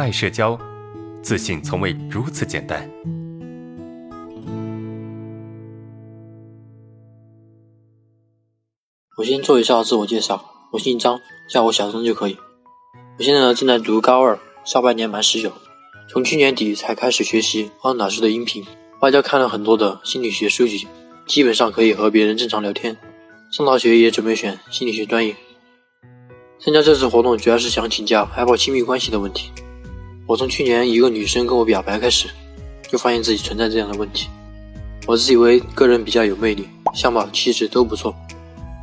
爱社交，自信从未如此简单。我先做一下自我介绍，我姓张，叫我小张就可以。我现在呢正在读高二，上半年满十九，从去年底才开始学习汪老师的音频，外加看了很多的心理学书籍，基本上可以和别人正常聊天。上大学也准备选心理学专业。参加这次活动主要是想请教害怕亲密关系的问题。我从去年一个女生跟我表白开始，就发现自己存在这样的问题。我自以为个人比较有魅力，相貌气质都不错。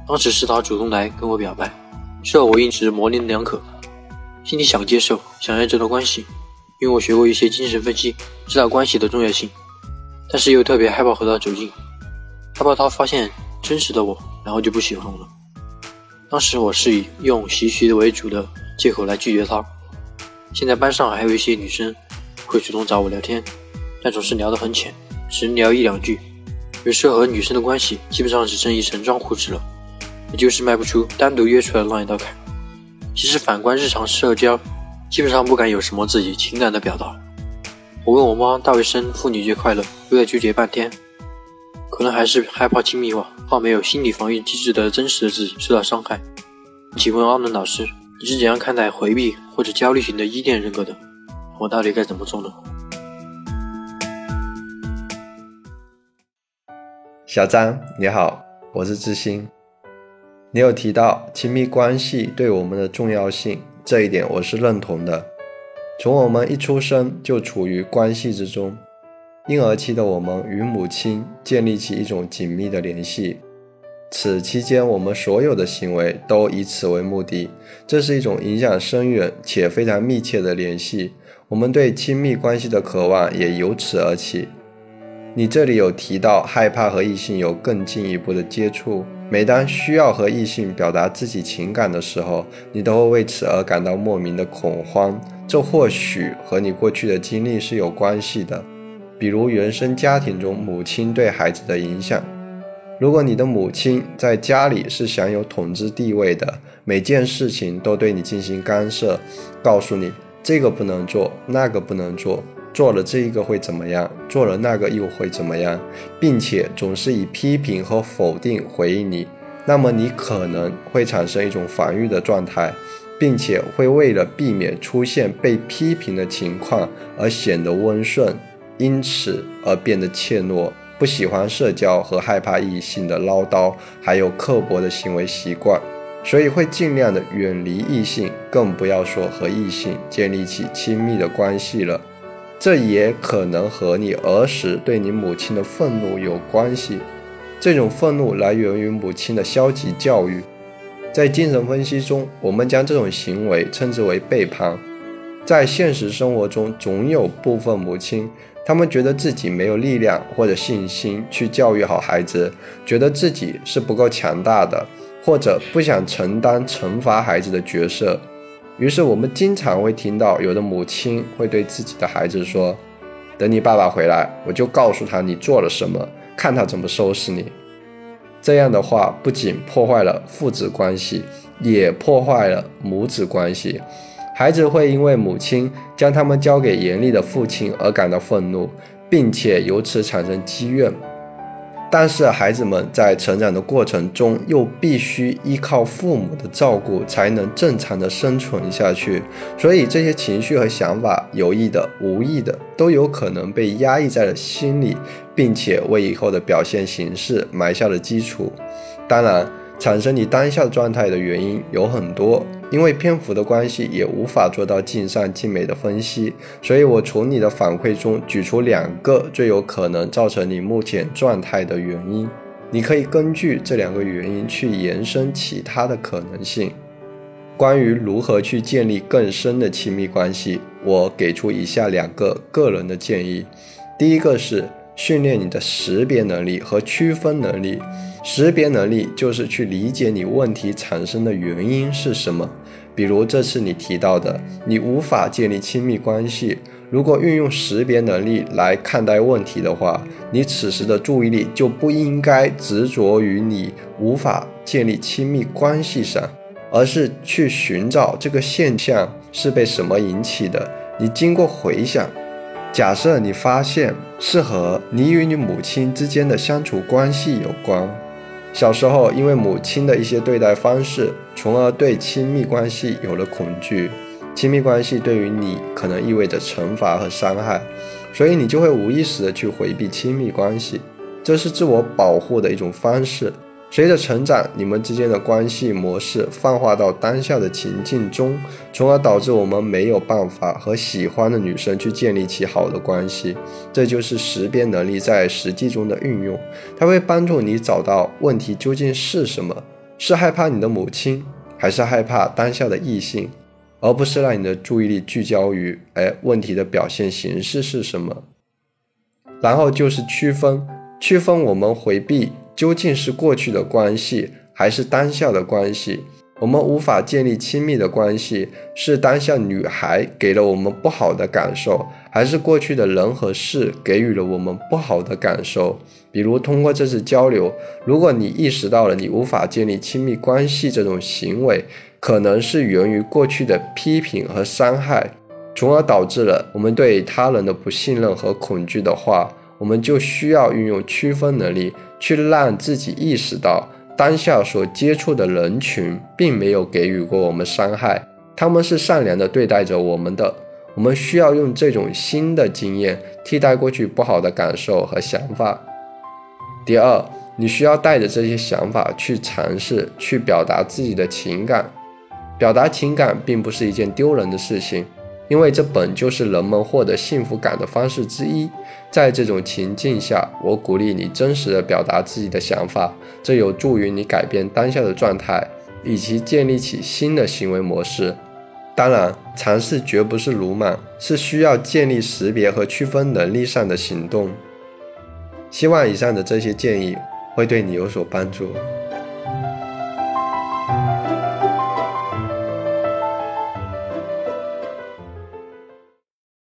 当时是她主动来跟我表白，之后我一直模棱两可，心里想接受，想要这段关系，因为我学过一些精神分析，知道关系的重要性，但是又特别害怕和她走近，害怕她发现真实的我，然后就不喜欢我了。当时我是以用习学为主的借口来拒绝她。现在班上还有一些女生会主动找我聊天，但总是聊得很浅，只聊一两句，有时候和女生的关系基本上只剩一层窗户纸了。也就是迈不出单独约出来的那一道坎。其实反观日常社交，基本上不敢有什么自己情感的表达。我问我妈大卫生妇女节快乐，又在纠结半天，可能还是害怕亲密化，怕没有心理防御机制的真实的自己受到伤害。请问阿伦老师，你是怎样看待回避或者焦虑型的依恋人格的？我到底该怎么做呢？小张你好，我是知心。你有提到亲密关系对我们的重要性，这一点我是认同的。从我们一出生就处于关系之中，婴儿期的我们与母亲建立起一种紧密的联系，此期间我们所有的行为都以此为目的，这是一种影响深远且非常密切的联系。我们对亲密关系的渴望也由此而起。你这里有提到害怕和异性有更进一步的接触。每当需要和异性表达自己情感的时候，你都会为此而感到莫名的恐慌。这或许和你过去的经历是有关系的，比如原生家庭中母亲对孩子的影响。如果你的母亲在家里是享有统治地位的，每件事情都对你进行干涉，告诉你这个不能做，那个不能做。做了这一个会怎么样？做了那个又会怎么样？并且总是以批评和否定回应你，那么你可能会产生一种防御的状态，并且会为了避免出现被批评的情况而显得温顺，因此而变得怯懦，不喜欢社交和害怕异性的唠叨，还有刻薄的行为习惯，所以会尽量的远离异性，更不要说和异性建立起亲密的关系了。这也可能和你儿时对你母亲的愤怒有关系。这种愤怒来源于母亲的消极教育。在精神分析中，我们将这种行为称之为背叛。在现实生活中，总有部分母亲，他们觉得自己没有力量或者信心去教育好孩子，觉得自己是不够强大的，或者不想承担惩罚孩子的角色。于是我们经常会听到有的母亲会对自己的孩子说：“等你爸爸回来，我就告诉他你做了什么，看他怎么收拾你。”这样的话不仅破坏了父子关系，也破坏了母子关系。孩子会因为母亲将他们交给严厉的父亲而感到愤怒，并且由此产生积怨。但是孩子们在成长的过程中，又必须依靠父母的照顾才能正常的生存下去，所以这些情绪和想法，有意的、无意的，都有可能被压抑在了心里，并且为以后的表现形式埋下了基础。当然。产生你当下状态的原因有很多，因为篇幅的关系，也无法做到尽善尽美的分析，所以我从你的反馈中举出两个最有可能造成你目前状态的原因，你可以根据这两个原因去延伸其他的可能性。关于如何去建立更深的亲密关系，我给出以下两个个人的建议：第一个是训练你的识别能力和区分能力。识别能力就是去理解你问题产生的原因是什么。比如这次你提到的，你无法建立亲密关系。如果运用识别能力来看待问题的话，你此时的注意力就不应该执着于你无法建立亲密关系上，而是去寻找这个现象是被什么引起的，你经过回想，假设你发现是和你与你母亲之间的相处关系有关。小时候因为母亲的一些对待方式，从而对亲密关系有了恐惧。亲密关系对于你可能意味着惩罚和伤害，所以你就会无意识的去回避亲密关系，这是自我保护的一种方式。随着成长，你们之间的关系模式泛化到当下的情境中，从而导致我们没有办法和喜欢的女生去建立起好的关系。这就是识别能力在实际中的运用，它会帮助你找到问题究竟是什么：是害怕你的母亲，还是害怕当下的异性，而不是让你的注意力聚焦于哎问题的表现形式是什么。然后就是区分，区分我们回避。究竟是过去的关系，还是当下的关系？我们无法建立亲密的关系，是当下女孩给了我们不好的感受，还是过去的人和事给予了我们不好的感受？比如通过这次交流，如果你意识到了你无法建立亲密关系这种行为，可能是源于过去的批评和伤害，从而导致了我们对他人的不信任和恐惧的话，我们就需要运用区分能力。去让自己意识到，当下所接触的人群并没有给予过我们伤害，他们是善良的对待着我们的。我们需要用这种新的经验替代过去不好的感受和想法。第二，你需要带着这些想法去尝试去表达自己的情感。表达情感并不是一件丢人的事情。因为这本就是人们获得幸福感的方式之一。在这种情境下，我鼓励你真实的表达自己的想法，这有助于你改变当下的状态，以及建立起新的行为模式。当然，尝试绝不是鲁莽，是需要建立识别和区分能力上的行动。希望以上的这些建议会对你有所帮助。